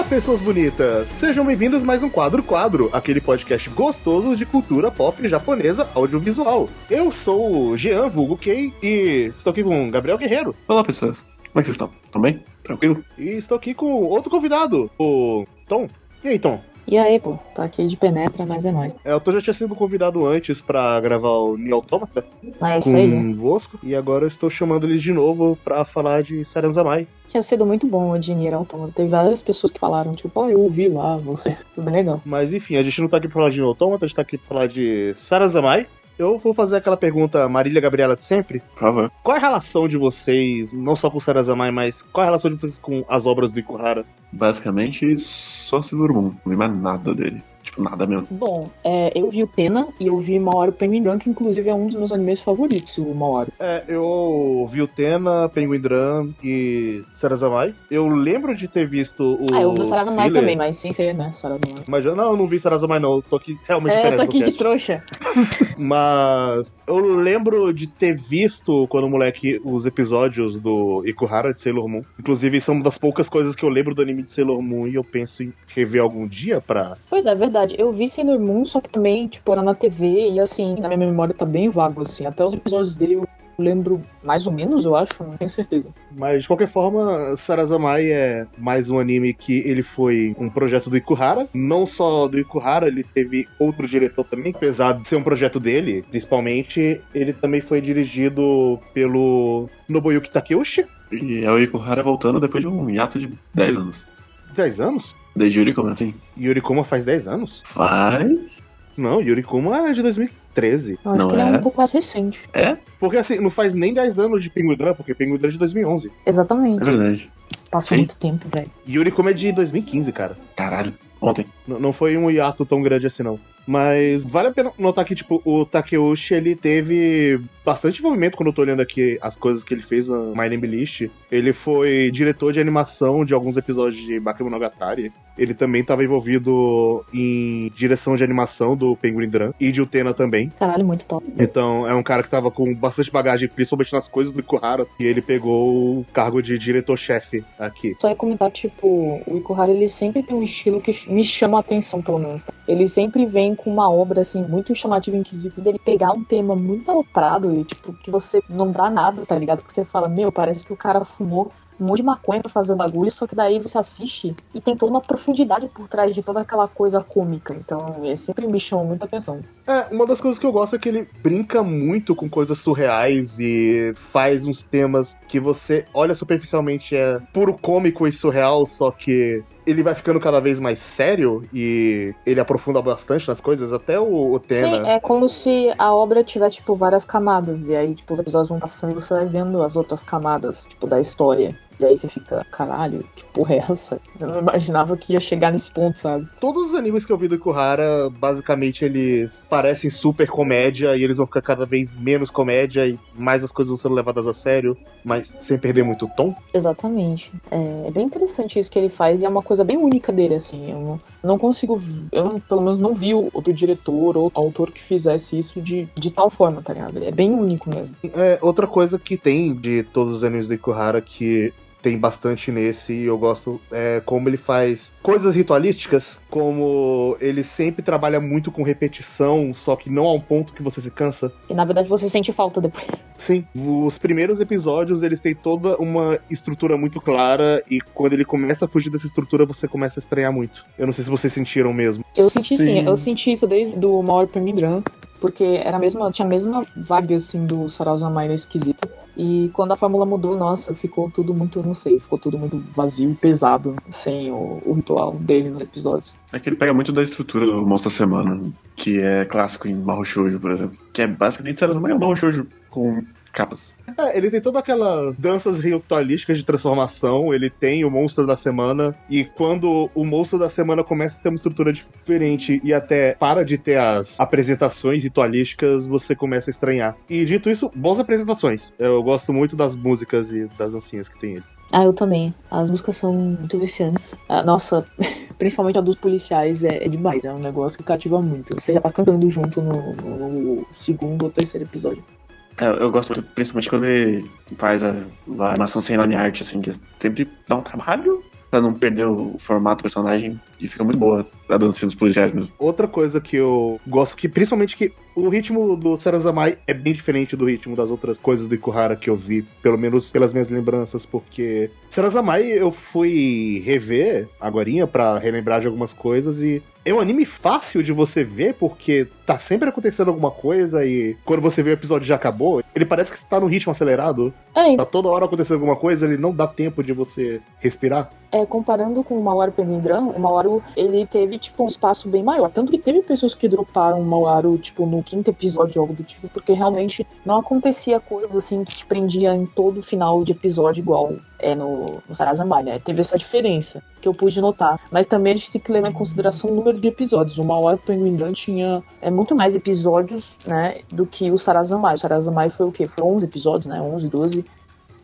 Olá, pessoas bonitas! Sejam bem-vindos a mais um Quadro Quadro, aquele podcast gostoso de cultura pop japonesa audiovisual. Eu sou o Jean Vulgo Kei e estou aqui com o Gabriel Guerreiro. Olá, pessoas. Como é que vocês estão? Estão bem? Tranquilo? E estou aqui com outro convidado, o Tom. E aí, Tom? E aí, pô, tô aqui de penetra, mas é nóis. É, o Tom já tinha sido convidado antes pra gravar o Nier Automata Ah, é isso aí. convosco, e agora eu estou chamando ele de novo pra falar de Saranzamai. Tinha sido muito bom o dinheiro autômato. Teve várias pessoas que falaram, tipo, ó, eu ouvi lá, você. Foi bem legal. Mas enfim, a gente não tá aqui pra falar de Nier Automata, a gente tá aqui pra falar de Saranzamai. Eu vou fazer aquela pergunta Marília Gabriela de sempre. Por favor. Qual é a relação de vocês, não só com o Sarazamai, mas qual é a relação de vocês com as obras do Ikuhara? Basicamente, só Sailor Moon. Não mais nada dele. Tipo, nada mesmo. Bom, é, eu vi o Pena e eu vi Maoru Penguin Drum, que inclusive é um dos meus animes favoritos, o Maoru. É, eu vi o Tena, Penguin Drum e Sarazamai. Eu lembro de ter visto o. ah, eu vi o Sarazamai filler, também, mas sem ser, né, Sarazamai. Mas eu, não, eu não vi Sarazamai não, eu tô aqui realmente É, eu tô aqui de trouxa. Mas eu lembro de ter visto, quando moleque, os episódios do Ikuhara de Sailor Moon. Inclusive, são uma das poucas coisas que eu lembro do anime de Sailor Moon e eu penso em rever algum dia pra. Pois é, verdade. Eu vi Sailor Moon, só que também, tipo, era na TV e assim, na minha memória tá bem vago, assim. Até os episódios dele eu lembro mais ou menos, eu acho, não tenho certeza. Mas de qualquer forma, Sarazamai é mais um anime que ele foi um projeto do Ikuhara. Não só do Ikuhara, ele teve outro diretor também, apesar de ser um projeto dele, principalmente, ele também foi dirigido pelo Nobuyuki Takeuchi. E é o Ikuhara voltando depois de um hiato de 10 anos. 10 anos? Desde Yuri, como assim? Yurikuma faz 10 anos? Faz. Não, Yurikuma é de 2013. Eu acho Não que ele é é? um pouco mais recente. É? Porque assim, não faz nem 10 anos de Penguin Drum, porque Penguin Drum é de 2011. É Exatamente. verdade. Passou Sim. muito tempo, velho. Yurikuma é de 2015, cara. Caralho. Ontem. N- não foi um hiato tão grande assim, não. Mas vale a pena notar que, tipo, o Takeuchi, ele teve bastante envolvimento quando eu tô olhando aqui as coisas que ele fez na My Name List. Ele foi diretor de animação de alguns episódios de Bakemonogatari. Ele também estava envolvido em direção de animação do Penguin Drum e de Utena também. Caralho, muito top. Então, é um cara que tava com bastante bagagem, principalmente nas coisas do Ikuhara, e ele pegou o cargo de diretor-chefe aqui. Só ia comentar, tipo, o Ikuhara, ele sempre tem um estilo que me chama a atenção, pelo menos. tá? Ele sempre vem com uma obra, assim, muito chamativa em quesito dele pegar um tema muito aloprado e, tipo, que você não dá nada, tá ligado? Que você fala, meu, parece que o cara fumou um monte de maconha pra fazer o bagulho, só que daí você assiste e tem toda uma profundidade por trás de toda aquela coisa cômica. Então, ele sempre me chama muita atenção. É, uma das coisas que eu gosto é que ele brinca muito com coisas surreais e faz uns temas que você olha superficialmente é puro cômico e surreal, só que ele vai ficando cada vez mais sério e ele aprofunda bastante nas coisas, até o, o Tena. Sim, é como se a obra tivesse, tipo, várias camadas. E aí, tipo, os episódios vão passando e você vai vendo as outras camadas, tipo, da história. E aí você fica, caralho, que porra é essa? Eu não imaginava que ia chegar nesse ponto, sabe? Todos os animes que eu vi do Ikuhara, basicamente eles parecem super comédia e eles vão ficar cada vez menos comédia e mais as coisas vão sendo levadas a sério, mas sem perder muito o tom. Exatamente. É, é bem interessante isso que ele faz e é uma coisa bem única dele, assim. Eu não, não consigo. Eu, não- pelo menos, não vi outro diretor ou autor que fizesse isso de, de tal forma, tá ligado? Ele é bem único mesmo. É, outra coisa que tem de todos os animes do Ikuhara que tem bastante nesse e eu gosto é como ele faz coisas ritualísticas, como ele sempre trabalha muito com repetição, só que não a um ponto que você se cansa. E na verdade você sente falta depois. Sim, os primeiros episódios eles têm toda uma estrutura muito clara e quando ele começa a fugir dessa estrutura você começa a estranhar muito. Eu não sei se vocês sentiram mesmo. Eu senti sim, Sim. eu senti isso desde do Maori Permidran, porque era a mesma, tinha a mesma vibe assim do Sarazamai nesse quesito. E quando a fórmula mudou, nossa, ficou tudo muito, não sei, ficou tudo muito vazio e pesado, sem o, o ritual dele nos episódios. É que ele pega muito da estrutura do Monstro da Semana, que é clássico em Mahou por exemplo. Que é basicamente Sarazamai é um com capas. É, ele tem todas aquelas danças ritualísticas de transformação, ele tem o monstro da semana, e quando o monstro da semana começa a ter uma estrutura diferente e até para de ter as apresentações ritualísticas, você começa a estranhar. E dito isso, boas apresentações. Eu gosto muito das músicas e das dancinhas que tem ele. Ah, eu também. As músicas são muito viciantes. Ah, nossa, principalmente a dos policiais é, é demais. É um negócio que cativa muito. Você já tá cantando junto no, no segundo ou terceiro episódio. É, eu gosto muito, principalmente quando ele faz a, a animação sem line art, assim, que sempre dá um trabalho, pra não perder o formato do personagem. E fica muito boa a dancinha dos policiais mesmo. Outra coisa que eu gosto, que principalmente que o ritmo do Sarazamai é bem diferente do ritmo das outras coisas do Ikuhara que eu vi, pelo menos pelas minhas lembranças, porque Sarazamai eu fui rever agorinha para relembrar de algumas coisas e é um anime fácil de você ver, porque tá sempre acontecendo alguma coisa e quando você vê o episódio já acabou, ele parece que tá no ritmo acelerado. É, Tá toda hora acontecendo alguma coisa, ele não dá tempo de você respirar. é, comparando com o Mawaru Penguindran, o Mawaru, ele teve, tipo, um espaço bem maior. Tanto que teve pessoas que droparam o Mawaru, tipo, no quinto episódio, algo do tipo, porque realmente não acontecia coisa, assim, que te prendia em todo final de episódio igual é no, no Sarazamai, né? Teve essa diferença que eu pude notar. Mas também a gente tem que levar em consideração o número de episódios. O Mawaru Penguindran tinha é, muito mais episódios, né, do que o Sarazamai. O Sarazamai foi o quê? Foi 11 episódios, né? 11, 12.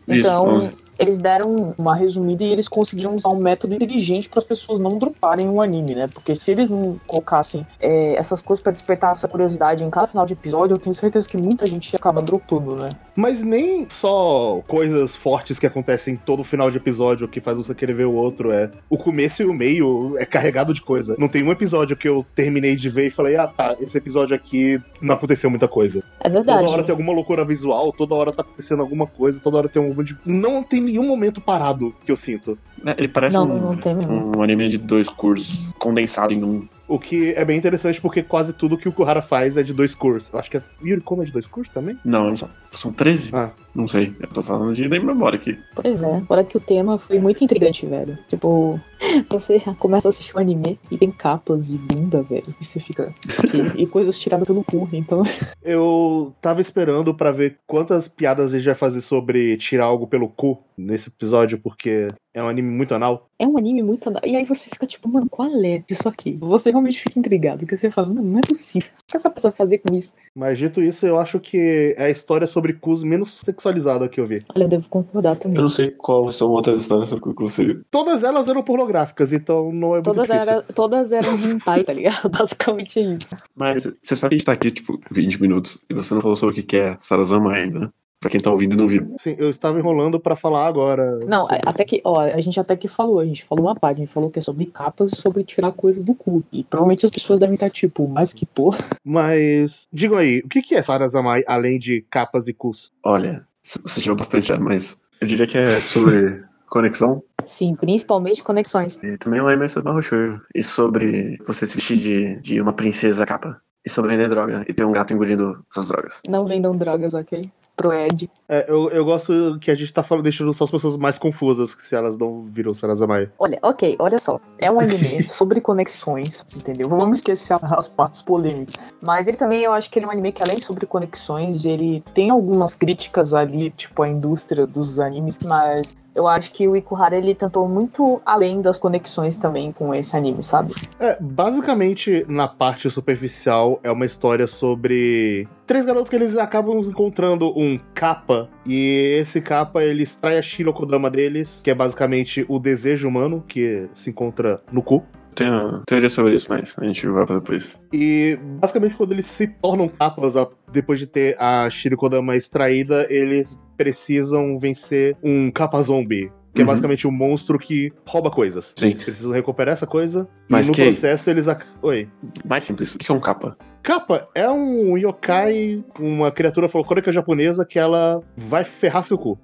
Então, 11. Eles deram uma resumida e eles conseguiram usar um método inteligente para as pessoas não droparem o anime, né? Porque se eles não colocassem é, essas coisas para despertar essa curiosidade em cada final de episódio, eu tenho certeza que muita gente acaba dropando, né? Mas nem só coisas fortes que acontecem em todo final de episódio que faz você querer ver o outro. É o começo e o meio é carregado de coisa. Não tem um episódio que eu terminei de ver e falei, ah tá, esse episódio aqui não aconteceu muita coisa. É verdade. Toda hora tem alguma loucura visual, toda hora tá acontecendo alguma coisa, toda hora tem um. de- Não tem nenhum momento parado que eu sinto. É, Ele parece Não, um, não um anime de dois cursos condensado em um. O que é bem interessante porque quase tudo que o Kuhara faz é de dois cursos. Eu acho que é. Yuri Como é de dois cursos também? Não. São 13? Ah. Não sei. Eu tô falando de da memória aqui. Pois é, fora que o tema foi muito intrigante, velho. Tipo, você começa a assistir um anime e tem capas e bunda, velho. E você fica. "Ok", E, coisas tiradas pelo cu, então. Eu tava esperando pra ver quantas piadas a gente vai fazer sobre tirar algo pelo cu nesse episódio, porque é um anime muito anal. É um anime muito. E aí você fica tipo, mano, qual é disso aqui? Você realmente fica intrigado, porque você fala, não, não é possível. O que essa pessoa vai fazer com isso? Mas dito isso, eu acho que é a história sobre cus menos sexualizada que eu vi. Olha, eu devo concordar Eu também. não sei quais são outras histórias sobre o que você. Todas elas eram pornográficas, então não é muito Todas, difícil. era, todas eram hentai, tá ligado? Basicamente é isso. Mas você sabe que a gente tá aqui, tipo, 20 minutos e você não falou sobre o que é Sarazama ainda, né? Pra quem tá ouvindo e não viu. Sim, eu estava enrolando pra falar agora. Não, sobre até que, ó, a gente até que falou, a gente falou uma parte, a gente falou que é sobre capas e sobre tirar coisas do cu. E provavelmente as pessoas devem estar tipo, mas que porra. Mas, digam aí, o que que é Sarazamai além de capas e cus? Olha, você tirou bastante já, mas eu diria que é sobre conexão. Sim, principalmente conexões. E também lembra sobre Shoujo. E sobre você se vestir de, de uma princesa capa. E sobre vender droga. E ter um gato engolindo suas drogas. Não vendam drogas, ok? Pro Ed. É, eu, eu gosto que a gente tá falando, deixando só as pessoas mais confusas, que se elas não viram Sarazamai. Olha, ok, olha só. É um anime sobre conexões, entendeu? Vamos esquecer as partes polêmicas. Mas ele também, eu acho que ele é um anime que, além sobre conexões, ele tem algumas críticas ali, tipo, à indústria dos animes, mas eu acho que o Ikuhara, ele tentou muito além das conexões também com esse anime, sabe? É, basicamente, na parte superficial, é uma história sobre três garotos que eles acabam encontrando um capa, e esse capa ele extrai a Shirokodama deles, que é basicamente o desejo humano que se encontra no cu. Tenho teoria sobre isso, mas a gente vai pra depois. E basicamente quando eles se tornam capas, depois de ter a Shirikodama extraída, eles precisam vencer um capa zombie. Que é Uhum. basicamente um monstro que rouba coisas. Sim. Eles precisam recuperar essa coisa. Mas e no que- processo eles. ac- Oi. Mais simples, o que é um capa? Capa é um yokai, uma criatura folclórica japonesa que ela vai ferrar seu cu.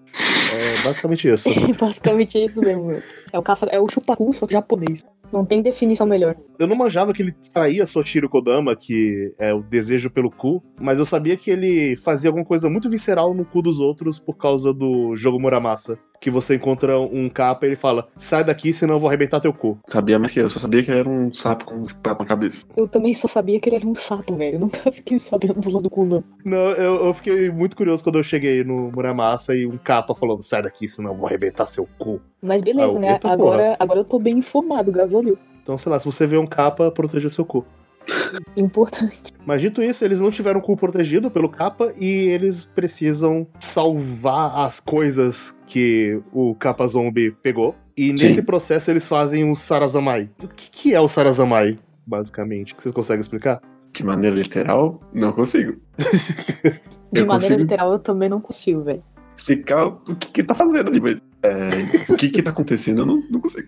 É basicamente isso. Basicamente é isso mesmo, meu. É o, caça... é o chupacu, só que japonês. Não tem definição melhor. Eu não manjava que ele extraía sua Kodama, que é o desejo pelo cu, mas eu sabia que ele fazia alguma coisa muito visceral no cu dos outros por causa do jogo Muramasa. Que você encontra um capa e ele fala: sai daqui, senão eu vou arrebentar teu cu. Sabia mais que eu, só sabia que ele era um sapo com um na cabeça. Eu também só sabia que ele era um sapo, velho. Eu nunca fiquei sabendo do lado do cu, não. Não, eu, eu fiquei muito curioso quando eu cheguei no Muramasa e um capa falando: sai daqui, senão eu vou arrebentar seu cu. Mas beleza, Ah, né? Agora, agora eu tô bem informado, graças a Deus. Então, sei lá, se você vê um capa, proteja seu cu. Importante. Mas dito isso, eles não tiveram o cu protegido pelo capa e eles precisam salvar as coisas que o capa zombie pegou. E nesse Sim. processo eles fazem o Sarazamai. O que, que é o Sarazamai, basicamente? Vocês conseguem explicar? De maneira literal, não consigo. De Eu maneira consigo. literal, eu também não consigo, velho. Explicar o que que ele tá fazendo ali, mas. é, o que que tá acontecendo, eu não, não consigo.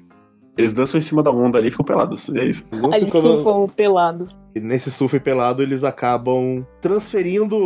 Eles dançam em cima da onda ali e ficam pelados. É isso. Aí quando- surfam pelados. E nesse surf pelado, eles acabam transferindo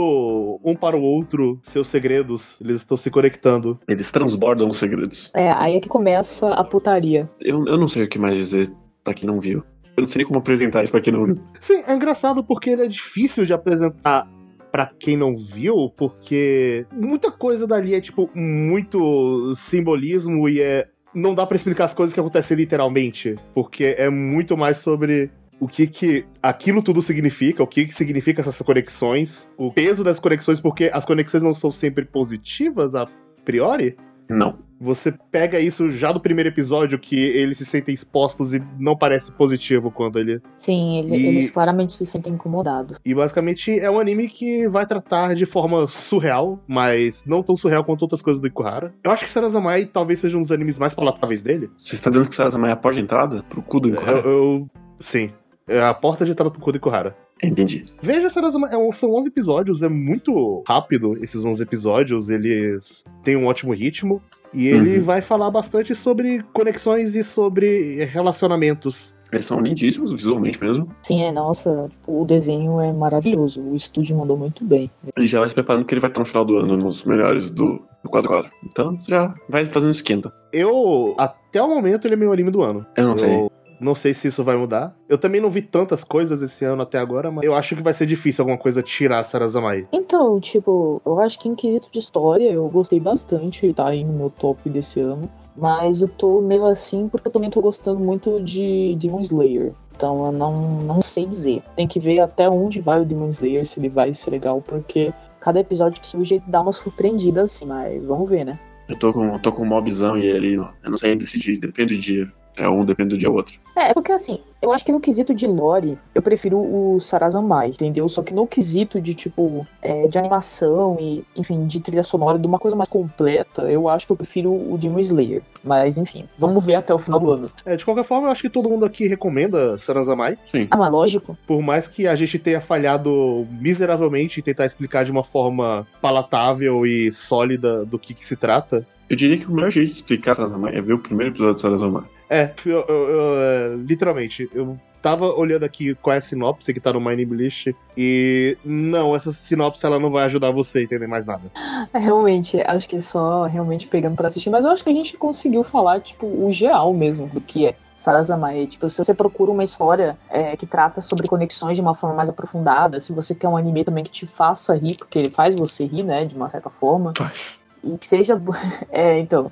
um para o outro seus segredos. Eles estão se conectando. Eles transbordam os segredos. É, aí é que começa a putaria. Eu, eu não sei o que mais dizer pra quem não viu. Eu não sei nem como apresentar isso pra quem não viu. Sim, é engraçado porque ele é difícil de apresentar pra quem não viu, porque muita coisa dali é, tipo, muito simbolismo e é. Não dá pra explicar as coisas que acontecem literalmente, porque é muito mais sobre o que que aquilo tudo significa, o que que significa essas conexões, o peso das conexões, porque as conexões não são sempre positivas a priori. Não. Você pega isso já do primeiro episódio, que eles se sentem expostos e não parece positivo quando ele Sim, ele- E- eles claramente se sentem incomodados. E basicamente é um anime que vai tratar de forma surreal, mas não tão surreal quanto outras coisas do Ikuhara. Eu acho que Sarazamai talvez seja um dos animes mais palatáveis dele. Você está dizendo que Sarazama é a porta de entrada pro cu do Eu, Ikuhara? eu- sim. É a porta de entrada pro Kodo Ikuhara. Entendi. Veja Sarazamai, é são 11 episódios, é muito rápido esses 11 episódios, eles têm um ótimo ritmo. E ele Uhum. vai falar bastante sobre conexões e sobre relacionamentos. Eles são lindíssimos, visualmente mesmo. Sim, é, nossa, tipo, o desenho é maravilhoso. O estúdio mandou muito bem. Ele já vai se preparando que ele vai estar no final do ano nos melhores do, do quadro quadro. Então você já vai fazendo esquenta. Eu, até o momento, ele é meu anime do ano. Eu não sei. Não sei se isso vai mudar. Eu também não vi tantas coisas esse ano até agora, mas eu acho que vai ser difícil alguma coisa tirar Sarazamai. Então, tipo, eu acho que em quesito de história eu gostei bastante, tá aí no meu top desse ano. Mas eu tô meio assim porque eu também tô gostando muito de Demon Slayer. Então eu não, não sei dizer. Tem que ver até onde vai o Demon Slayer, se ele vai ser legal, porque cada episódio que surge dá uma surpreendida assim, mas vamos ver, né? Eu tô com, eu tô com um mobzão e ele. Eu não sei decidir, depende do dia. É um, depende do dia outro. É, é porque assim, eu acho que no quesito de lore, eu prefiro o Sarazamai, entendeu? Só que no quesito de, tipo, é, de animação e, enfim, de trilha sonora, de uma coisa mais completa, eu acho que eu prefiro o Demon Slayer. Mas, enfim, vamos ver até o final do ano. É, de qualquer forma, eu acho que todo mundo aqui recomenda Sarazamai. Sim. Ah, mas lógico. Por mais que a gente tenha falhado miseravelmente em tentar explicar de uma forma palatável e sólida do que, que se trata. Eu diria que o melhor jeito de explicar Sarazama é ver o primeiro episódio de Sarazama. É, eu, eu- eu, é, literalmente, eu tava olhando aqui qual é a sinopse que tá no My List e não, essa sinopse ela não vai ajudar você a entender mais nada. É, realmente, acho que só realmente pegando pra assistir, mas eu acho que a gente conseguiu falar, tipo, o geral mesmo do que é. Sarazamai, tipo, se você procura uma história é, que trata sobre conexões de uma forma mais aprofundada, se você quer um anime também que te faça rir, porque ele faz você rir, né, de uma certa forma, Faz. e que seja. É, então.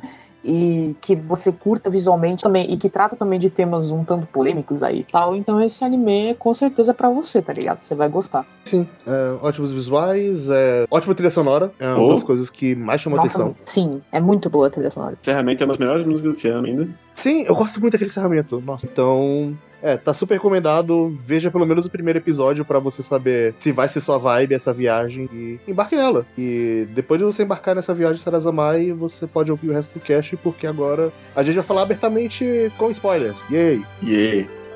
E que você curta visualmente também, e que trata também de temas um tanto polêmicos aí e tal. Então esse anime com certeza é pra você, tá ligado? Você vai gostar. Sim, é, ótimos visuais, é, ótima trilha sonora, é uma Oh. das coisas que mais chamou Nossa, atenção. sim, é muito boa a trilha sonora. Encerramento é uma das melhores músicas desse ano ainda. Sim, eu gosto muito daquele encerramento. Nossa, então. É, tá super recomendado. Veja pelo menos o primeiro episódio pra você saber se vai ser sua vibe essa viagem e embarque nela. E depois de você embarcar nessa viagem Sarazamai, você pode ouvir o resto do cast, porque agora a gente vai falar abertamente com spoilers. Yay! Yeah.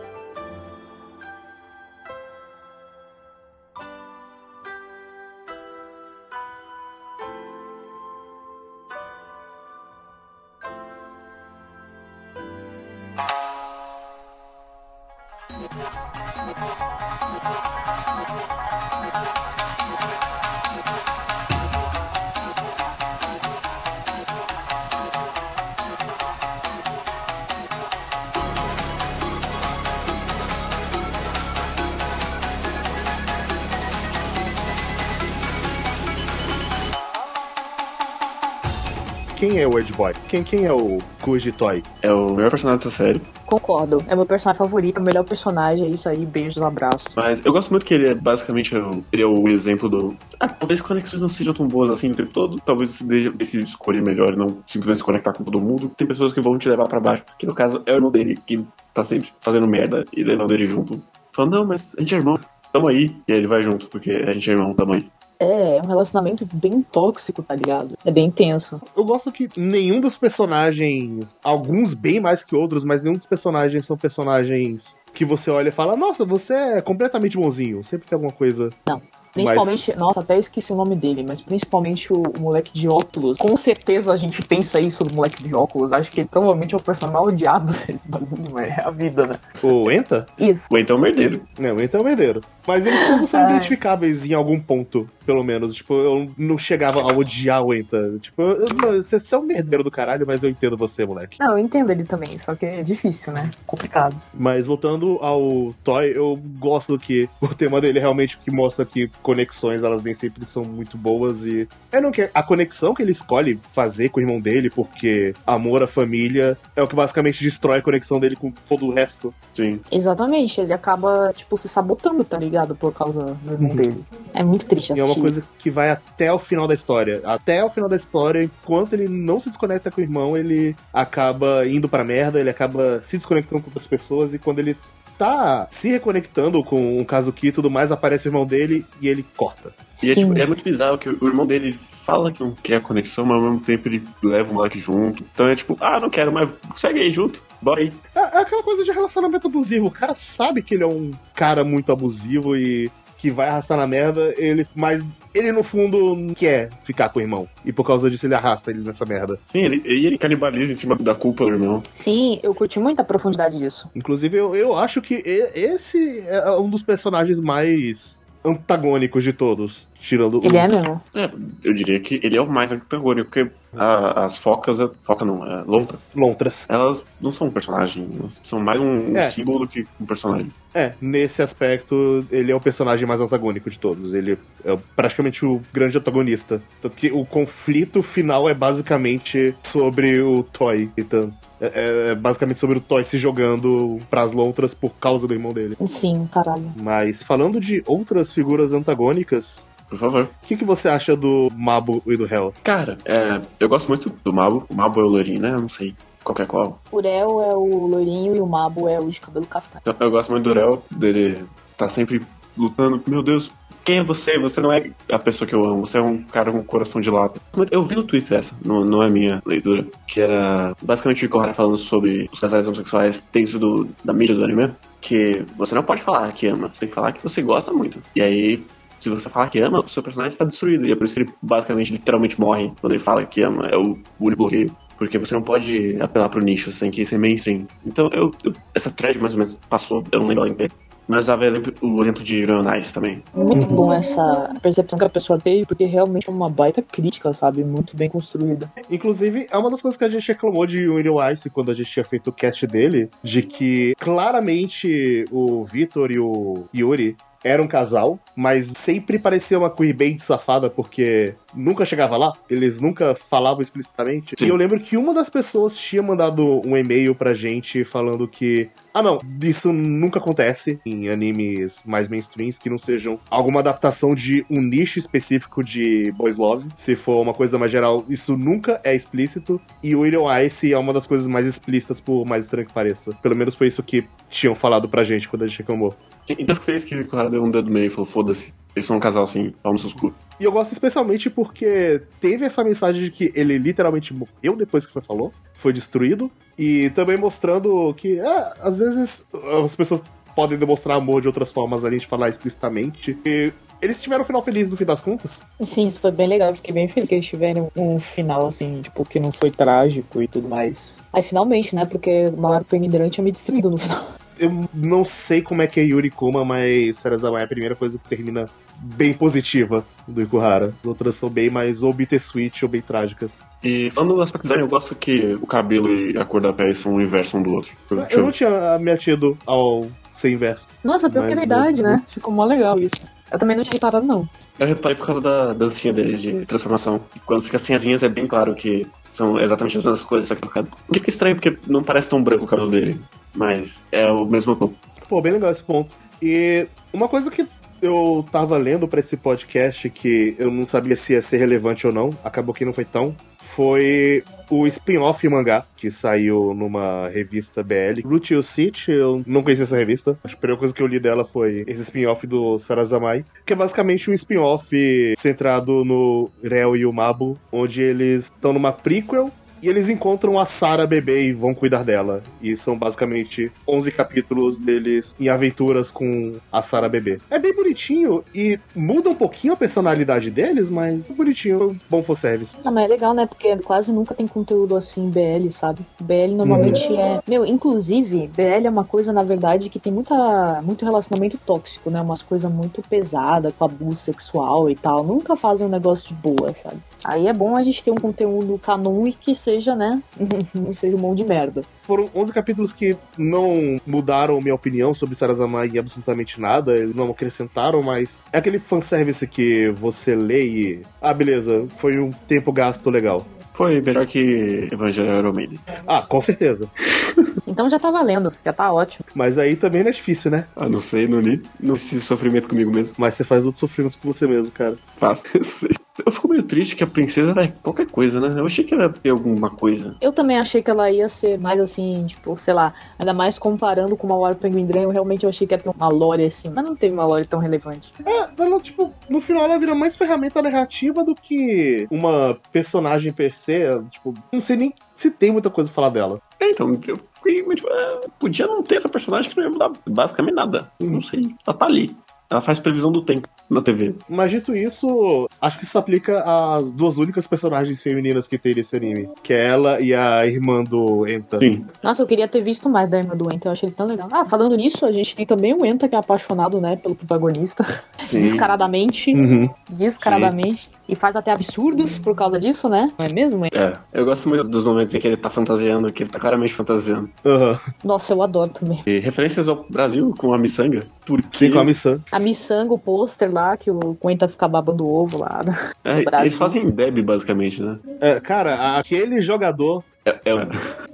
Quem, quem é o Kuji Toy? É o melhor personagem dessa série. Concordo. É meu personagem favorito, o melhor personagem, é isso aí, beijos, abraços. Mas eu gosto muito que ele é basicamente o- ele é o exemplo do. Ah, talvez conexões não sejam tão boas assim o tempo todo. Talvez você deixe- decida escolher melhor e não simplesmente se conectar com todo mundo. Tem pessoas que vão te levar pra baixo. Que no caso é o irmão dele, que tá sempre fazendo merda e levando ele junto. Falando, não, mas a gente é irmão. Tamo aí. E aí ele vai junto, porque a gente é irmão, tamo aí. É, é um relacionamento bem tóxico, tá ligado? É bem tenso. Eu gosto que nenhum dos personagens, alguns bem mais que outros, mas nenhum dos personagens são personagens que você olha e fala, nossa, você é completamente bonzinho. Sempre tem alguma coisa. Não. Principalmente, nossa, até eu esqueci o nome dele, mas principalmente o, o moleque de óculos. Com certeza a gente pensa isso do moleque de óculos. Acho que ele provavelmente é o personagem odiado desse bagulho, mas é a vida, né? O Enta? Isso. Ou então o merdeiro. Não, o Enta é o merdeiro. Mas eles todos são identificáveis em algum ponto, pelo menos. Tipo, eu não chegava a odiar o Enta. Tipo, eu- eu- você é um merdeiro do caralho, mas eu entendo você, moleque. Não, eu entendo ele também, só que é difícil, né? Complicado. Mas voltando ao Toy, eu gosto que o tema dele realmente que mostra que conexões, elas nem sempre são muito boas e é não que a conexão que ele escolhe fazer com o irmão dele, porque amor à família é o que basicamente destrói a conexão dele com todo o resto. Sim. Exatamente, ele acaba, tipo, se sabotando, tá ligado? Por causa do irmão Uhum. dele. É muito triste E é assistir uma coisa que vai até o final da história. Até o final da história, enquanto ele não se desconecta com o irmão, ele acaba indo pra merda, ele acaba se desconectando com outras pessoas, e quando ele tá se reconectando com o Kazuki e tudo mais, aparece o irmão dele e ele corta. E é, Sim. tipo, é muito bizarro que o irmão dele fala que não quer a conexão, mas ao mesmo tempo ele leva o moleque junto. Então é tipo, ah, não quero, mas segue aí junto. Bora aí. É, é aquela coisa de relacionamento abusivo. O cara sabe que ele é um cara muito abusivo e que vai arrastar na merda, ele, mas ele no fundo quer ficar com o irmão. E por causa disso ele arrasta ele nessa merda. Sim, ele, e ele canibaliza em cima da culpa do irmão. Sim, eu curti muito a profundidade disso. Inclusive, eu, eu acho que esse é um dos personagens mais antagônicos de todos. Tirando Ele é os- mesmo. É, eu diria que ele é o mais antagônico, porque a- as focas, a- foca não, a lontra, Lontras. elas não são um personagem, elas são mais um, um É. símbolo do que um personagem. É, nesse aspecto, ele é o personagem mais antagônico de todos. Ele é praticamente o grande antagonista. Tanto que o conflito final é basicamente sobre o Toy. Então, é, é basicamente sobre o Toy se jogando pras lontras por causa do irmão dele. Sim, caralho. Mas falando de outras figuras antagônicas, Por favor. o que, que você acha do Mabo e do Hell? Cara, é, eu gosto muito do Mabo. O Mabo é o loirinho, né? Eu não sei qualquer qual. O Urel é o loirinho e o Mabo é o de cabelo castanho. Eu, eu gosto muito do Rel, dele tá sempre lutando. Meu Deus, quem é você? Você não é a pessoa que eu amo, você é um cara com um coração de lata. Eu vi no Twitter essa, não, não é minha leitura, que era basicamente o Ikohara falando sobre os casais homossexuais dentro do, da mídia do anime, que você não pode falar que ama, você tem que falar que você gosta muito. E aí, se você falar que ama, o seu personagem está destruído, e é por isso que ele basicamente, literalmente morre quando ele fala que ama, é o único bloqueio. Porque você não pode apelar pro nicho, você tem que ser mainstream. Então, eu, eu- essa thread mais ou menos passou, eu não lembro ela inteira. Mas usava o exemplo de Nice também. Muito Uhum. bom essa percepção que a pessoa teve, porque realmente é uma baita crítica, sabe? Muito bem construída. Inclusive, é uma das coisas que a gente reclamou de William Ice quando a gente tinha feito o cast dele, de que claramente o Vitor e o Yuri eram um casal, mas sempre parecia uma queerbait safada, porque nunca chegava lá, eles nunca falavam explicitamente. Sim. E eu lembro que uma das pessoas tinha mandado um e-mail pra gente falando que, ah não, isso nunca acontece em animes mais mainstreams que não sejam alguma adaptação de um nicho específico de boys love. Se for uma coisa mais geral, isso nunca é explícito. E o William Ice é uma das coisas mais explícitas, por mais estranho que pareça. Pelo menos foi isso que tinham falado pra gente quando a gente reclamou. Então feliz que o Clara deu um dedo meio e falou, foda-se, eles são um casal assim, pau nos seus cu. E eu gosto especialmente porque teve essa mensagem de que ele literalmente morreu depois que foi falou, foi destruído, e também mostrando que, é, às vezes, as pessoas podem demonstrar amor de outras formas além de falar explicitamente. E eles tiveram um final feliz no fim das contas. Sim, isso foi bem legal. Fiquei bem feliz que eles tiveram um final, assim, tipo, que não foi trágico e tudo mais. Aí finalmente, né? Porque o maior imigrante é me destruído no final. Eu não sei como é que é Yuri Kuma, mas Sarazama é a primeira coisa que termina bem positiva do Ikuhara. As outras são bem mais ou bittersweet ou bem trágicas. E falando do aspecto design, eu gosto que o cabelo e a cor da pele são o inverso um do outro. Eu não tinha me atido ao ser inverso. Nossa, pior que é Mas, verdade, eu- né? Ficou mó legal isso. Eu também não tinha reparado, não. Eu reparei por causa da dancinha deles de transformação. E quando fica assim as linhas é bem claro que são exatamente as mesmas coisas, só que trocadas. O que fica estranho porque não parece tão branco o cabelo dele. Mas é o mesmo tom. Pô, bem legal esse ponto. E uma coisa que eu tava lendo pra esse podcast que eu não sabia se ia ser relevante ou não, acabou que não foi tão, foi o spin-off mangá que saiu numa revista BL. You City, eu não conhecia essa revista. A primeira coisa que eu li dela foi esse spin-off do Sarazamai, que é basicamente um spin-off centrado no Rel e o Mabo, onde eles estão numa prequel E eles encontram a Sarah bebê e vão cuidar dela. E são basicamente 11 capítulos deles em aventuras com a Sarah bebê. É bem bonitinho e muda um pouquinho a personalidade deles, mas é bonitinho, bom for service. Ah, mas é legal, né? Porque quase nunca tem conteúdo assim BL, sabe? BL normalmente é. Meu, inclusive, BL é uma coisa, na verdade, que tem muita, muito relacionamento tóxico, né? Umas coisas muito pesadas, com abuso sexual e tal. Nunca fazem um negócio de boa, sabe? Aí é bom a gente ter um conteúdo canon e que seja, né? Não seja um monte de merda. Foram 11 capítulos que não mudaram minha opinião sobre Sarazama em absolutamente nada, não acrescentaram, mas é aquele fanservice que você lê e. Ah, beleza, foi um tempo gasto legal. Foi melhor que Evangelho Iron Maiden. Ah, com certeza. Então já tá valendo, já tá ótimo. Mas aí também não é difícil, né? Ah, não sei, não li. Não sei se sofrimento comigo mesmo. Mas você faz outros sofrimentos com você mesmo, cara. Faço, eu sei. Eu fico meio triste que a princesa era qualquer coisa, né? Eu achei que ela ia ter alguma coisa. Eu também achei que ela ia ser mais assim, tipo, sei lá, ainda mais comparando com uma War Penguin Drum, eu realmente achei que ia ter uma lore assim, mas não teve uma lore tão relevante. É, ela, tipo, no final ela vira mais ferramenta narrativa do que uma personagem per se. Tipo, não sei nem se tem muita coisa a falar dela. É, então, eu fiquei meio tipo, é, podia não ter essa personagem que não ia mudar basicamente nada. Não sei. Ela tá ali. Ela faz previsão do tempo na TV. Mas dito isso, acho que isso aplica às duas únicas personagens femininas que tem nesse anime. Que é ela e a irmã do Enta. Sim. Nossa, eu queria ter visto mais da irmã do Enta, eu achei ele tão legal. Ah, falando nisso, a gente tem também o Enta que é apaixonado, né, pelo protagonista. Sim. Descaradamente. Uhum. Descaradamente. E faz até absurdos por causa disso, né? Não é mesmo? É, eu gosto muito dos momentos em que ele tá fantasiando, que ele tá claramente fantasiando. Aham. Nossa, eu adoro também. E referências ao Brasil com a miçanga. Porque Sim, com a Missan. A miçanga, o pôster lá, que o Enta fica babando o ovo lá. é, no Brasil. eles fazem Deb, basicamente, né? É, cara, aquele jogador É, é-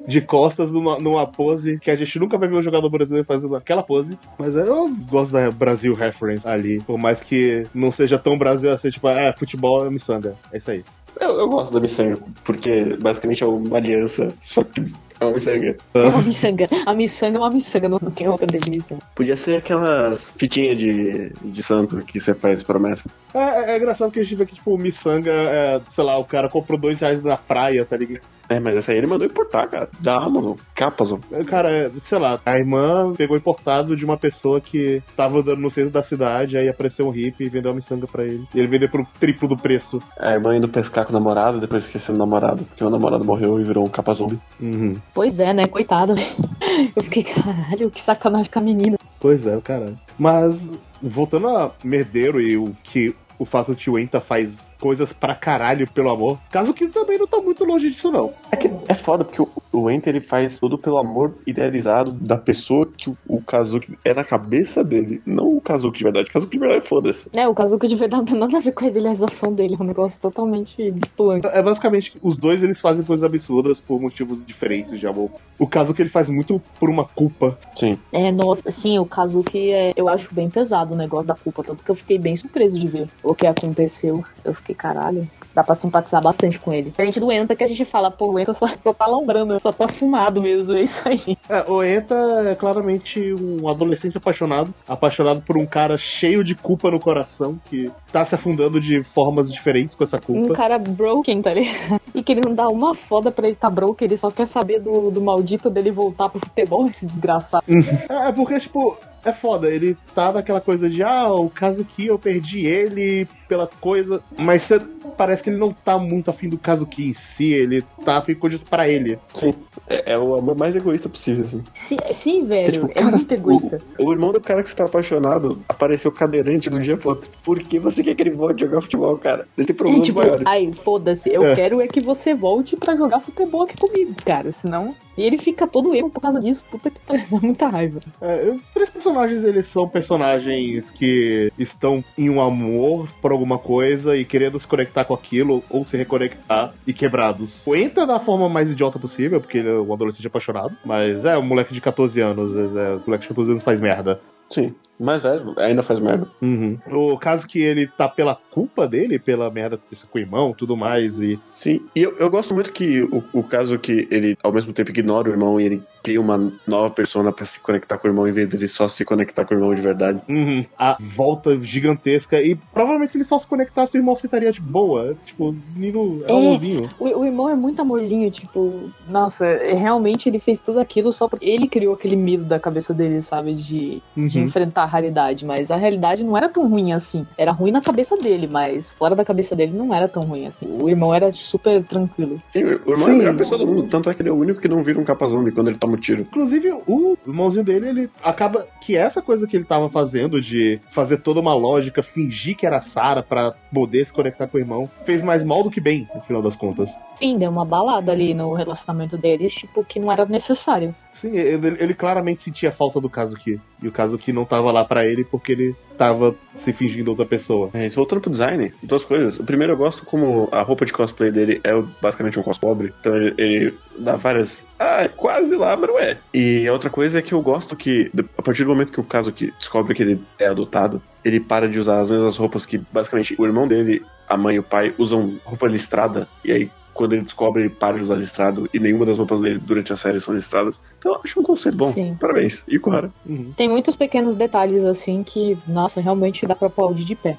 de costas numa, numa pose que a gente nunca vai ver um jogador brasileiro fazendo aquela pose. Mas eu gosto da Brasil reference ali. Por mais que não seja tão Brasil assim, tipo, é, futebol é miçanga. É isso aí. eu, eu gosto da miçanga, porque basicamente é uma aliança, só que é uma miçanga. É uma miçanga. A miçanga é uma miçanga, não tem outra definição. Podia ser aquelas fitinhas de, de santo que você faz promessa. É, é- é engraçado que a gente vê que, tipo, o miçanga, é, sei lá, o cara comprou dois reais na praia, tá ligado? É, mas essa aí ele mandou importar, cara. Da Amazon. Capazon. Cara, é, sei lá, a irmã pegou importado de uma pessoa que tava andando no centro da cidade, aí apareceu um hippie e vendeu a miçanga pra ele. E ele vendeu por triplo do preço. A irmã indo pescar com o namorado, depois esquecendo o namorado, porque o namorado morreu e virou um capa zombie. Uhum. Pois é, né? Coitada. Eu fiquei, caralho, que sacanagem com a menina. Pois é, o caralho. Mas, voltando a Merdeiro e o que o fato de que o Enta faz coisas pra caralho pelo amor, caso que também não tá muito longe disso, não. É que é foda, porque o, o Enter ele faz tudo pelo amor idealizado da pessoa que o, o Kazuki é na cabeça dele, não o Kazuki de verdade. O Kazuki de verdade, foda-se. É, o Kazuki de verdade não tem nada a ver com a idealização dele, é um negócio totalmente distoante. É basicamente que os dois eles fazem coisas absurdas por motivos diferentes de amor. O caso que ele faz muito por uma culpa. Sim. É, nossa, sim, o Kazuki é, eu acho bem pesado o negócio da culpa, tanto que eu fiquei bem surpreso de ver o que aconteceu. Eu fiquei, caralho, dá pra simpatizar bastante com ele. Diferente do Enta, que a gente fala, pô, o Enta só, só tá lambrando, só tá fumado mesmo, é isso aí. É, o Enta é claramente um adolescente apaixonado, apaixonado por um cara cheio de culpa no coração, que tá se afundando de formas diferentes com essa Um culpa. cara broken, tá ligado? E que ele não dá uma foda pra ele tá broken, ele só quer saber do, do maldito dele voltar pro futebol, esse desgraçado. É, é porque, tipo, é foda, ele tá naquela coisa de, ah, o caso que eu perdi ele pela coisa, mas cê- parece que ele não tá muito afim do caso que em si, ele tá afim de coisas pra ele. Sim. É, é o amor mais egoísta possível, assim. Sim, sim velho, É tipo, é cara, muito egoísta. O, o irmão do cara que você tá apaixonado apareceu cadeirante de um dia pro outro. Por que você quer que ele volte a jogar futebol, cara? Ele tem É problemas tipo, maiores. ai, foda-se, eu É. quero é que você volte pra jogar futebol aqui comigo, cara, senão... E ele fica todo emo por causa disso, puta que pariu, dá muita raiva. É, os três personagens, eles são personagens que estão em um amor por alguma coisa e querendo se conectar com aquilo, ou se reconectar e quebrados. O Enta da forma mais idiota possível, porque ele é um adolescente apaixonado, mas é um moleque de 14 anos, é, é, o moleque de 14 anos faz merda. Sim. Mais velho, ainda faz merda. Uhum. O caso que ele tá pela culpa dele, pela merda desse com o irmão, tudo mais, e Sim, e eu, eu gosto muito que o, o caso que ele, ao mesmo tempo, ignora o irmão e ele cria uma nova persona pra se conectar com o irmão, em vez dele só se conectar com o irmão de verdade. Uhum. A volta gigantesca. E provavelmente se ele só se conectasse, o irmão aceitaria de boa. Tipo, nível É. amorzinho. O, o irmão é muito amorzinho, tipo, nossa, é- realmente ele fez tudo aquilo só porque ele criou aquele medo da cabeça dele, sabe? De, de Uhum. enfrentar a realidade. Mas a realidade não era tão ruim assim. Era ruim na cabeça dele, mas fora da cabeça dele não era tão ruim assim. O irmão era super tranquilo. Sim, o irmão é Sim. a melhor pessoa do mundo, tanto é que ele é o único que não vira um capa zombie quando ele toma um tiro. Inclusive, o irmãozinho dele, ele acaba que essa coisa que ele tava fazendo de fazer toda uma lógica, fingir que era a Sarah pra poder se conectar com o irmão, fez mais mal do que bem, no final das contas. Sim, deu uma balada ali no relacionamento deles, tipo, que não era necessário. Sim, ele, ele claramente sentia falta do Kazuki. E o Kazuki não tava lá pra ele porque ele tava se fingindo outra pessoa. Mas voltando pro design, duas coisas. O primeiro eu gosto como a roupa de cosplay dele é basicamente um cos pobre. Então ele, ele dá várias. Ah, é quase lá, mas não é. E a outra coisa é que eu gosto que, a partir do momento que o Kazuki descobre que ele é adotado, ele para de usar as mesmas roupas que basicamente o irmão dele, a mãe e o pai usam roupa listrada. E aí. Quando ele descobre, ele para de usar listrado e nenhuma das roupas dele durante a série são listradas. Então eu acho um conceito bom. Sim. Parabéns. E Kuhara. Uhum. Tem muitos pequenos detalhes assim que, nossa, realmente dá pra aplaudir de pé.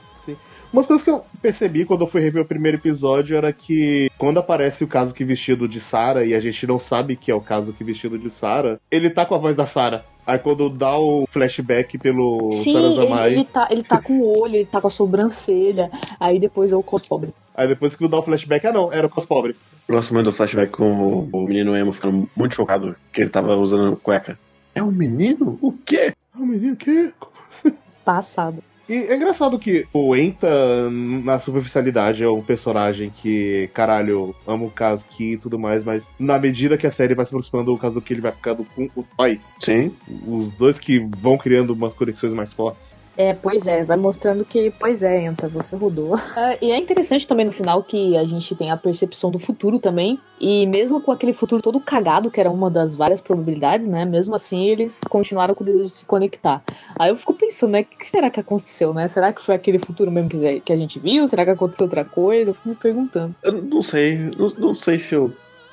Umas coisas que eu percebi quando eu fui rever o primeiro episódio era que quando aparece o Kazuki vestido de Sarah e a gente não sabe que é o Kazuki vestido de Sarah, ele tá com a voz da Sarah. Aí quando dá o flashback pelo Sim, Sarazamai, ele, ele, tá, ele tá com o olho, ele tá com a sobrancelha, aí depois é o cos pobre. aí depois que dá o flashback, ah não, era o Cos Pobre. Gosto muito do flashback com o, o menino emo ficando muito chocado que ele tava usando cueca. É um menino? O quê? Ah, menino, que? Passado. E é engraçado que o Enta, na superficialidade, é um personagem que, caralho, ama o Kazuki e tudo mais, mas na medida que a série vai se aproximando, o Kazuki ele vai ficando com o Toy. Sim. Os dois que vão criando umas conexões mais fortes. É, pois é, vai mostrando que, pois é, entra, você rodou. É, e é interessante também no final que a gente tem a percepção do futuro também. E mesmo com aquele futuro todo cagado, que era uma das várias probabilidades, né? Mesmo assim, eles continuaram com o desejo de se conectar. Aí eu fico pensando, né? O que será que aconteceu, né? Será que foi aquele futuro mesmo que que a gente viu? Será que aconteceu outra coisa? Eu fico me perguntando. Eu não sei. Não, não sei se eu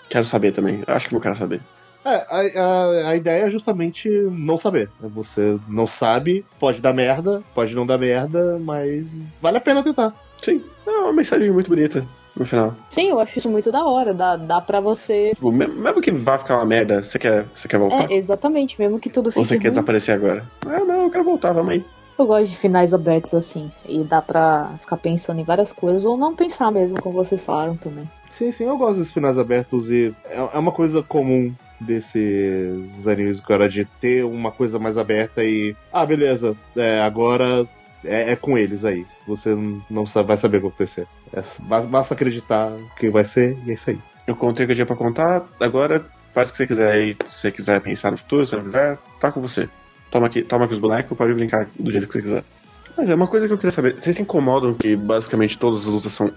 quero saber também. Eu acho que não quero saber. É, a, a, a ideia é justamente não saber. Você não sabe, pode dar merda, pode não dar merda, mas vale a pena tentar. Sim. É uma mensagem muito bonita no final. Sim, eu acho isso muito da hora. Dá, dá pra você. Tipo, me- mesmo que vá ficar uma merda, você quer, você quer voltar? É, exatamente, mesmo que tudo Ou você fique quer ruim. desaparecer agora? Ah, não, eu quero voltar, vamos aí. Eu gosto de finais abertos assim. E dá pra ficar pensando em várias coisas, ou não pensar mesmo, como vocês falaram também. Sim, sim, eu gosto desses finais abertos e é, é uma coisa comum desses animes agora de ter uma coisa mais aberta e. Ah, beleza, é, agora é, é com eles aí. Você não sabe, vai saber o que vai acontecer. É, basta, basta acreditar que vai ser e é isso aí. Eu contei o que eu tinha pra contar, agora faz o que você quiser aí. Se você quiser pensar no futuro, se você não quiser, tá com você. Toma aqui, toma aqui os bonecos, pode brincar do jeito que você quiser. Mas é uma coisa que eu queria saber. Vocês se incomodam que basicamente todas as lutas são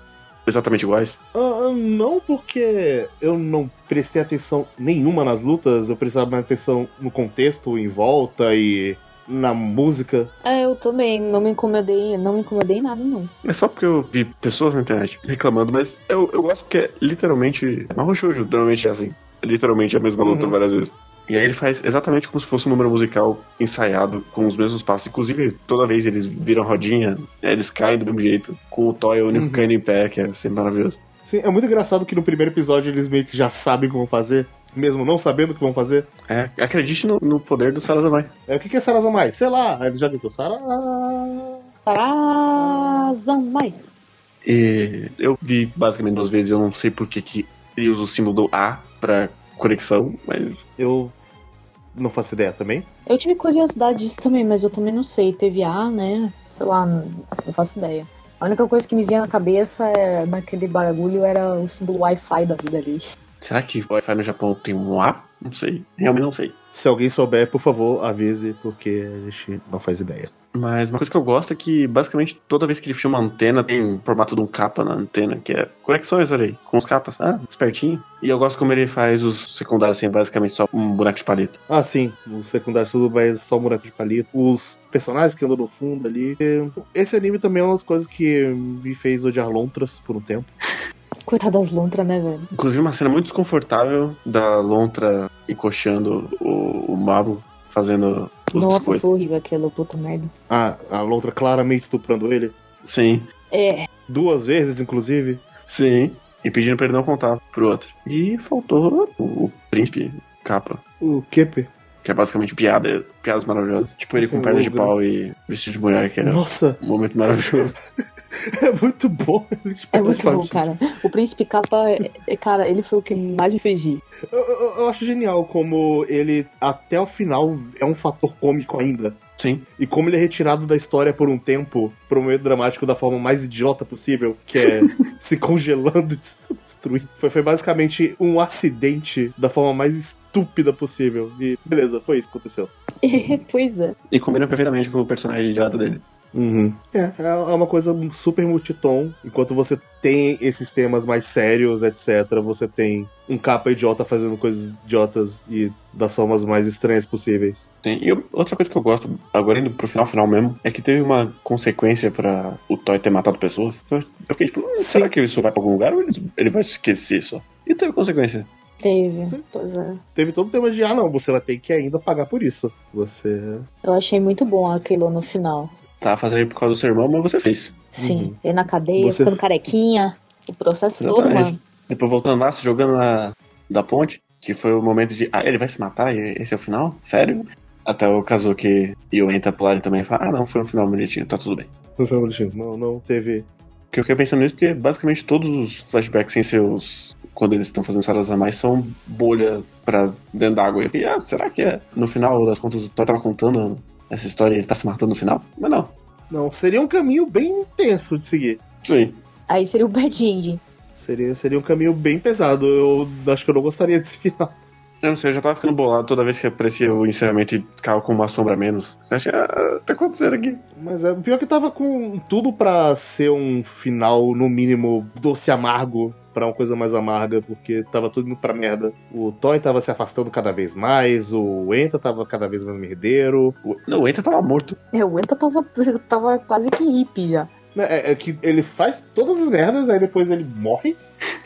exatamente iguais? Ah, não porque eu não prestei atenção nenhuma nas lutas, eu prestava mais atenção no contexto em volta e na música. É, eu também não me incomodei, não me incomodei em nada, não. É só porque eu vi pessoas na internet reclamando, mas eu, eu gosto porque é literalmente. Marro Shoujo normalmente é assim. É literalmente a mesma luta Uhum. várias vezes. E aí ele faz exatamente como se fosse um número musical ensaiado, com os mesmos passos. Inclusive, toda vez eles viram rodinha, é, eles caem do mesmo jeito. Com o Toy, o único Uhum. caindo em pé, que é sempre maravilhoso. Sim, é muito engraçado que no primeiro episódio eles meio que já sabem como fazer, mesmo não sabendo o que vão fazer. É, acredite no, no poder do Sarazamai. É, o que que é Sarazamai? Sei lá, aí ele já gritou Sara. Sarazamai. E eu vi basicamente duas vezes, eu não sei por que, que ele usa o símbolo do A pra conexão, mas Eu não faço ideia também. Eu tive curiosidade disso também, mas eu também não sei. Teve A, né? Sei lá, não faço ideia. A única coisa que me vinha na cabeça é naquele bagulho era o símbolo Wi-Fi da vida ali. Será que o Wi-Fi no Japão tem um A? Não sei. Realmente não sei. Se alguém souber, por favor, avise, porque a gente não faz ideia. Mas uma coisa que eu gosto é que basicamente toda vez que ele filma a antena tem um formato de um capa na antena, que é conexões ali, com os capas, ah, espertinho. E eu gosto como ele faz os secundários assim, basicamente só um boneco de palito. Ah, sim, os secundários tudo mais só um boneco de palito. Os personagens que andam no fundo ali. Esse anime também é uma das coisas que me fez odiar Lontras por um tempo. Coitada das lontras, né, velho? Inclusive uma cena muito desconfortável da lontra encoxando o, o Mago fazendo os Nossa, biscoitos. foi horrível aquela puta merda. Ah, a Lontra claramente estuprando ele. Sim, É, Duas vezes, inclusive. sim. E pedindo pra ele não contar pro outro. E faltou o, o príncipe capa. O Kepe. Que é basicamente piada, piadas maravilhosas. Tipo ele Esse com perna de ogro. pau e vestido de mulher, que era Nossa, um momento maravilhoso. é muito bom. Ele, tipo, é muito faz- bom, cara. O Príncipe Capa, é- é- cara, ele foi o que mais me fez rir. Eu, eu- eu acho genial como ele, até o final, é um fator cômico ainda. Sim. E como ele é retirado da história por um tempo, pro meio dramático da forma mais idiota possível, que é se congelando e destruindo. Foi, foi basicamente um acidente da forma mais estúpida possível. E beleza, foi isso que aconteceu. pois é. E combina perfeitamente com o personagem idiota dele. Uhum. É, é uma coisa super multitom. Enquanto você tem esses temas mais sérios, etc., você tem um capa idiota fazendo coisas idiotas e das formas mais estranhas possíveis. Tem. E eu- outra coisa que eu gosto, agora indo pro final final mesmo, é que teve uma consequência pra o Toy ter matado pessoas. Eu, eu fiquei tipo, hum, será que isso vai pra algum lugar ou ele, ele vai esquecer só? E teve consequência. Teve. Sim. Pois é. Teve todo o tema de, ah, não, você vai ter que ainda pagar por isso. Você. Eu achei muito bom aquilo no final. Tava fazendo por causa do seu irmão, mas você fez. Sim. Uhum. Ele na cadeia, Você- ficando carequinha. O processo todo, Exatamente. mano. Depois voltando lá, se jogando na, da ponte, que foi o momento de, ah, ele vai se matar? E esse é o final? Sério? Até o Kazuki e o Enta pularem também e falar, ah, não, foi um final bonitinho, tá tudo bem. Foi bonitinho. Não, não teve. Porque eu fiquei pensando nisso porque basicamente todos os flashbacks sem seus. Quando eles estão fazendo salas a mais são bolha pra dentro d'água. E eu fiquei, ah, será que é? No final das contas o Toy tava contando essa história ele tá se matando no final? Mas não. Não, seria um caminho bem intenso de seguir. Sim. Aí seria o bad ending. Seria, seria um caminho bem pesado. Eu acho que eu não gostaria desse final. Eu não sei, eu já tava ficando bolado toda vez que aparecia o encerramento e ficava com uma sombra a menos. Eu achei, ah, tá acontecendo aqui. Mas é pior que tava com tudo pra ser um final, no mínimo, doce amargo pra uma coisa mais amarga, porque tava tudo indo pra merda. O Toy tava se afastando cada vez mais, o Enta tava cada vez mais merdeiro. O- Não, o Enta tava morto. É, o Enta tava, tava quase que hippie já. É, é que ele faz todas as merdas, aí depois ele morre.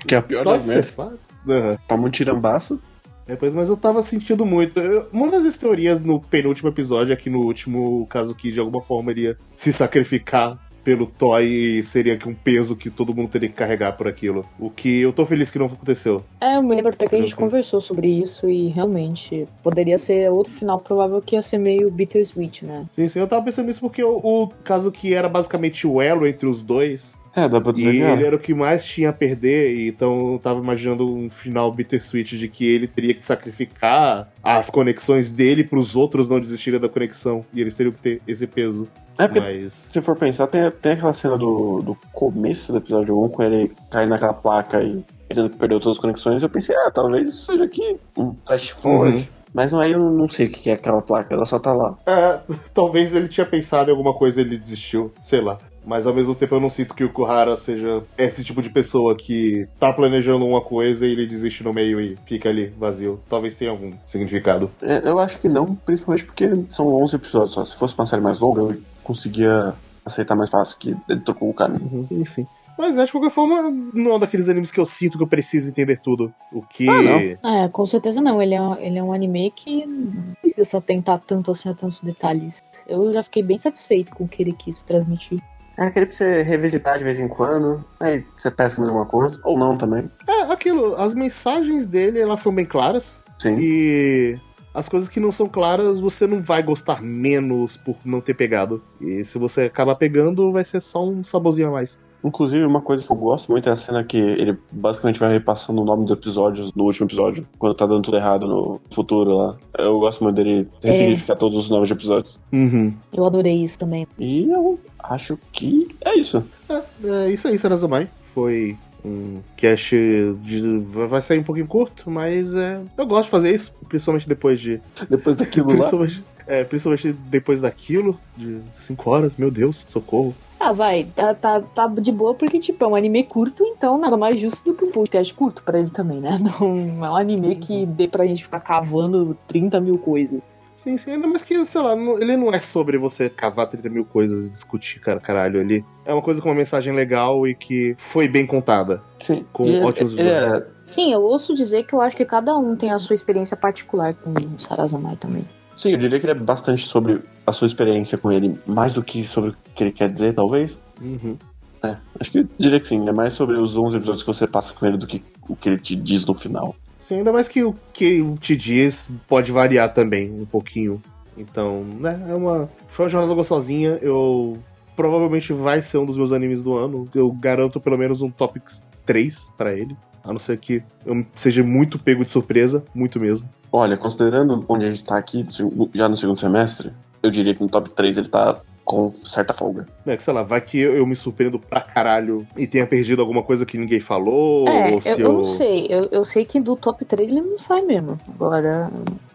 Que é a pior Toy das merdas. separa. Aham. Toma um tirambaço. Depois, mas eu tava sentindo muito. Eu- uma das teorias no penúltimo episódio é que no último, caso que de alguma forma ele ia se sacrificar pelo Toy e seria que um peso que todo mundo teria que carregar por aquilo. O que eu tô feliz que não aconteceu. É, eu me lembro até que a gente conversou sobre isso e realmente poderia ser outro final provável que ia ser meio bittersweet, né? Sim, sim, eu tava pensando nisso porque o, o caso que era basicamente o elo entre os dois, É, dá pra e dizer que ele é. era o que mais tinha a perder, e então eu tava imaginando um final bittersweet de que ele teria que sacrificar as conexões dele pros outros não desistirem da conexão, e eles teriam que ter esse peso. É porque Mas. se for pensar, tem, tem aquela cena do, do começo do episódio 1, com ele caindo naquela placa e dizendo que perdeu todas as conexões. Eu pensei, ah, talvez isso seja aqui um flash forward. Uhum. Mas aí eu não sei o que é aquela placa, ela só tá lá. É, talvez ele tinha pensado em alguma coisa e ele desistiu, sei lá. Mas ao mesmo tempo eu não sinto que o Kuhara seja esse tipo de pessoa que tá planejando uma coisa e ele desiste no meio e fica ali vazio. Talvez tenha algum significado. É, Eu acho que não, principalmente porque são 11 episódios só. Se fosse uma série mais longa, eu conseguia aceitar mais fácil que ele trocou o caminho. Uhum, sim, sim. Mas é, de qualquer forma, não é um daqueles animes que eu sinto que eu preciso entender tudo. O que. Ah, não. É, com certeza não. Ele é, um- ele é um anime que não precisa se atentar tanto assim a tantos detalhes. Eu já fiquei bem satisfeito com o que ele quis transmitir. É aquele pra você revisitar de vez em quando, aí você pesca mais alguma coisa, ou não também. É, aquilo, as mensagens dele, elas são bem claras. Sim. E as coisas que não são claras, você não vai gostar menos por não ter pegado. E se você acabar pegando, vai ser só um saborzinho a mais. Inclusive, uma coisa que eu gosto muito é a cena que ele basicamente vai repassando o nome dos episódios do último episódio, quando tá dando tudo errado no futuro lá. Eu gosto muito dele ressignificar todos os nomes de episódios. Uhum. Eu adorei isso também. E eu acho que é isso. É, é isso aí, Sarazamai. Foi Um cast de, vai sair um pouquinho curto, mas é, eu gosto de fazer isso, principalmente depois de. Depois daquilo lá. Principalmente, é, principalmente depois daquilo, de 5 horas, meu Deus, socorro. Ah, vai, tá, tá, tá de boa porque, tipo, é um anime curto, então nada mais justo do que um podcast curto pra ele também, né? Não é um anime que dê pra gente ficar cavando 30 mil coisas. Sim, sim, ainda mais que, sei lá, não- ele não é sobre você cavar 30 mil coisas e discutir, cara, caralho, ali. É uma coisa com uma mensagem legal e que foi bem contada. Sim. Com E ótimos ele, ele é, Sim, eu ouço dizer que eu acho que cada um tem a sua experiência particular com o Sarazamai também. Sim, eu diria que ele é bastante sobre a sua experiência com ele, mais do que sobre o que ele quer dizer, talvez. Uhum. É, acho que eu diria que sim. É mais sobre os 11 episódios que você passa com ele do que o que ele te diz no final. Sim, ainda mais que o que te diz pode variar também um pouquinho. Então, né, é uma. Foi uma jornada gostosinha. Eu. Provavelmente vai ser um dos meus animes do ano. Eu garanto pelo menos um top 3 pra ele. A não ser que eu seja muito pego de surpresa, muito mesmo. Olha, considerando onde a gente tá aqui, já no segundo semestre, eu diria que no top 3 ele tá com certa folga. É que, sei lá, vai que eu, eu me surpreendo pra caralho e tenha perdido alguma coisa que ninguém falou. É, ou se eu, eu não sei. Eu, eu sei que do top 3 ele não sai mesmo. Agora,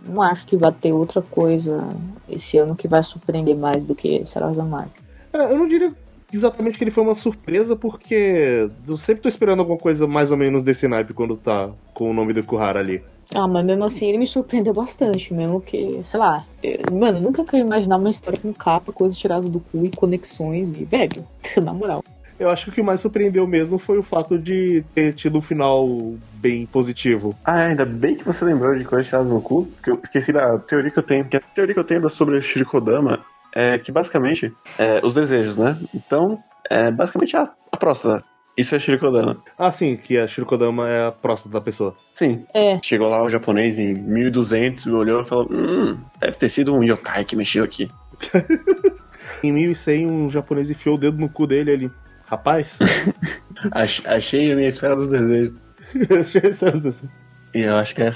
não acho que vai ter outra coisa esse ano que vai surpreender mais do que Sarazamai. É, eu não diria exatamente que ele foi uma surpresa, porque eu sempre tô esperando alguma coisa mais ou menos desse naipe quando tá com o nome do Kuhara ali. Ah, mas mesmo assim ele me surpreendeu bastante, mesmo que, sei lá, eu- mano, eu nunca quero imaginar uma história com capa, coisas tiradas do cu e conexões e, velho, na moral. Eu acho que o que mais surpreendeu mesmo foi o fato de ter tido um final bem positivo. Ah, ainda bem que você lembrou de coisas tiradas no cu, porque eu esqueci da teoria que eu tenho. Que a teoria que eu tenho da- sobre Shirikodama é que basicamente é os desejos, né? Então, é basicamente a, a próstata. Isso é Shirikodama. Ah, sim, que a Shirikodama é a próstata da pessoa. Sim. É, Chegou lá o japonês em 1200 e olhou e falou: Hum, deve ter sido um yokai que mexeu aqui. Em 1100, um japonês enfiou o dedo no cu dele ali. Rapaz, Ach- achei a minha esfera dos desejos. E eu acho que é a-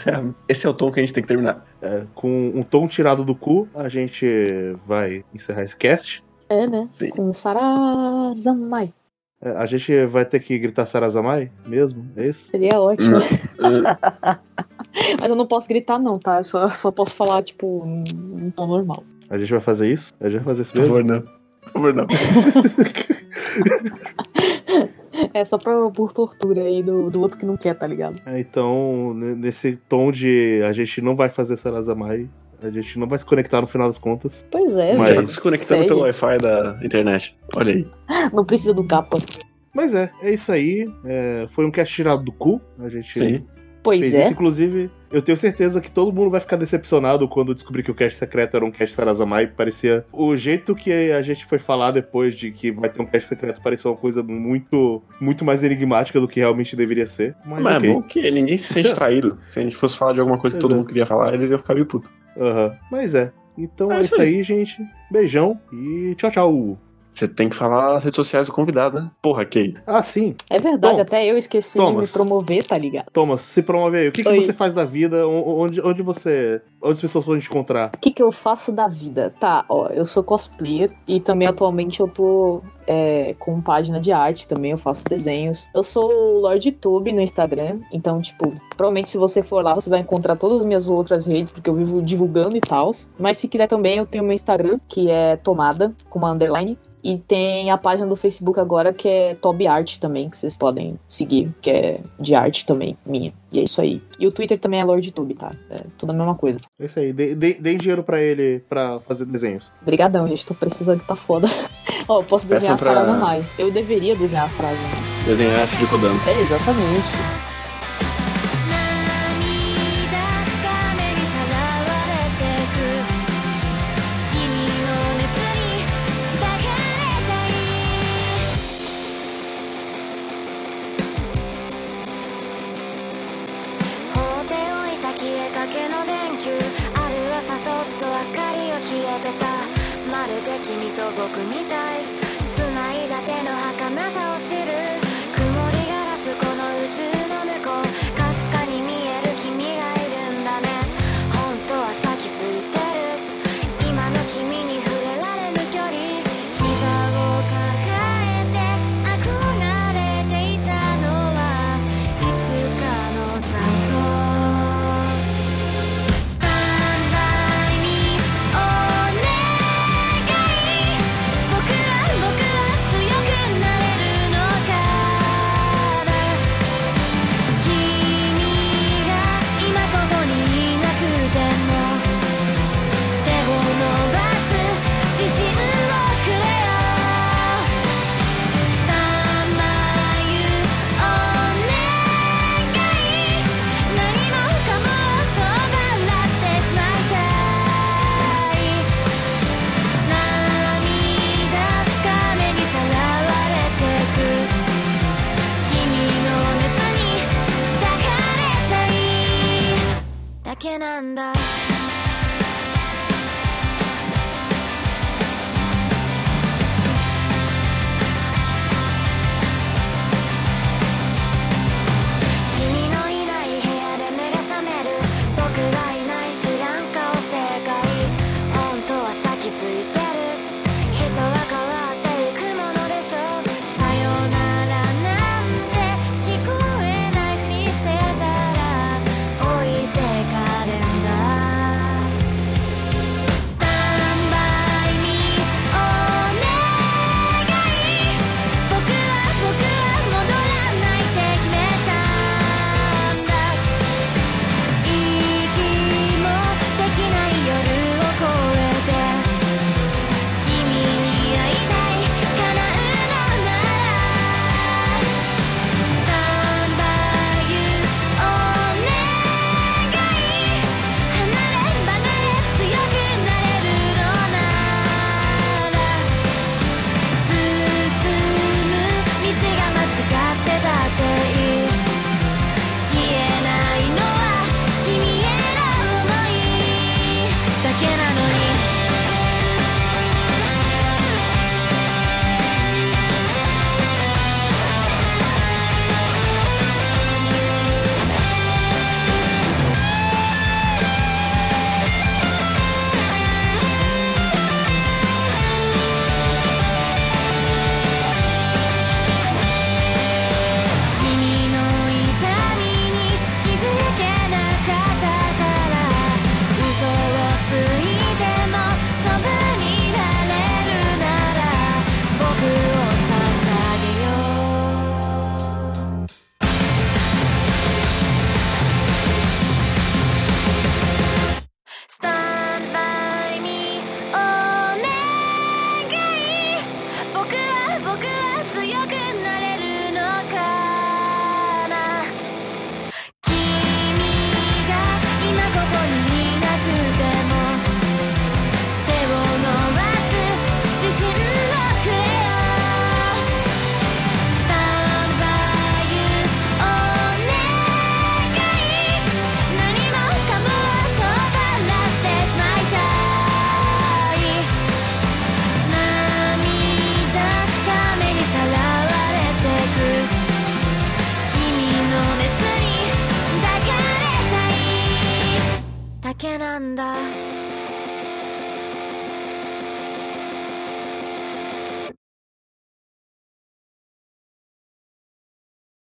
esse é o tom que a gente tem que terminar. É, com um tom tirado do cu, a gente vai encerrar esse cast. é, né? Sim. Com Sarazamai. É, a gente vai ter que gritar Sarazamai mesmo, é isso? Seria ótimo. Hum, Mas eu não posso gritar, não, tá? Eu só, só posso falar, tipo, num num tom normal. A gente vai fazer isso? A gente vai fazer isso Por mesmo? favor, não. Por favor, não. É só pra, por tortura aí do, do outro que não quer, tá ligado? É, então, ne- nesse tom de a gente não vai fazer Sarazamai, a gente não vai se conectar no final das contas. Pois é, Mas- tá se conectando pelo Wi-Fi da internet. Olha aí. Não precisa do capa. Mas é, é isso aí. É, foi um cast tirado do cu. A gente Sim. Pois fez é. isso. Inclusive, eu tenho certeza que todo mundo vai ficar decepcionado quando descobrir que o cast secreto era um cast Sarazamai. Parecia. O jeito que a gente foi falar depois de que vai ter um cast secreto parecia uma coisa muito, muito mais enigmática do que realmente deveria ser. Mas, Mas ok. é bom que ninguém se sente traído. Se a gente fosse falar de alguma coisa que todo é. mundo queria falar, eles iam ficar meio puto. Aham. Mas é. Então É é isso aí, gente. Beijão e tchau, tchau. Você tem que falar nas redes sociais do convidado, né? Porra, Kay. Ah, sim. É verdade, Tom, até eu esqueci de me Thomas. promover, tá ligado? Thomas, se promove aí. O que, que você faz da vida? Onde, onde você. Onde as pessoas podem te encontrar? O que, que eu faço da vida? Tá, ó, eu sou cosplayer e também atualmente eu tô é, com página de arte também, eu faço desenhos. Eu sou o Lord Tube no Instagram, então, tipo, provavelmente se você for lá você vai encontrar todas as minhas outras redes, porque eu vivo divulgando e tal. Mas se quiser também, eu tenho meu Instagram, que é Tomada, com uma underline. E tem a página do Facebook agora que é Toby Art também, que vocês podem seguir, que é de arte também, minha. E é isso aí. E o Twitter também é LordTube, tá? É tudo a mesma coisa. É isso aí. Dê, dê- deem dinheiro pra ele pra fazer desenhos. Obrigadão, gente. Tô precisando, tá foda. Ó, eu posso desenhar Peçam a pra- Sarazamai. Eu deveria desenhar a Sarazamai. Desenhar Shirikodama. É, exatamente.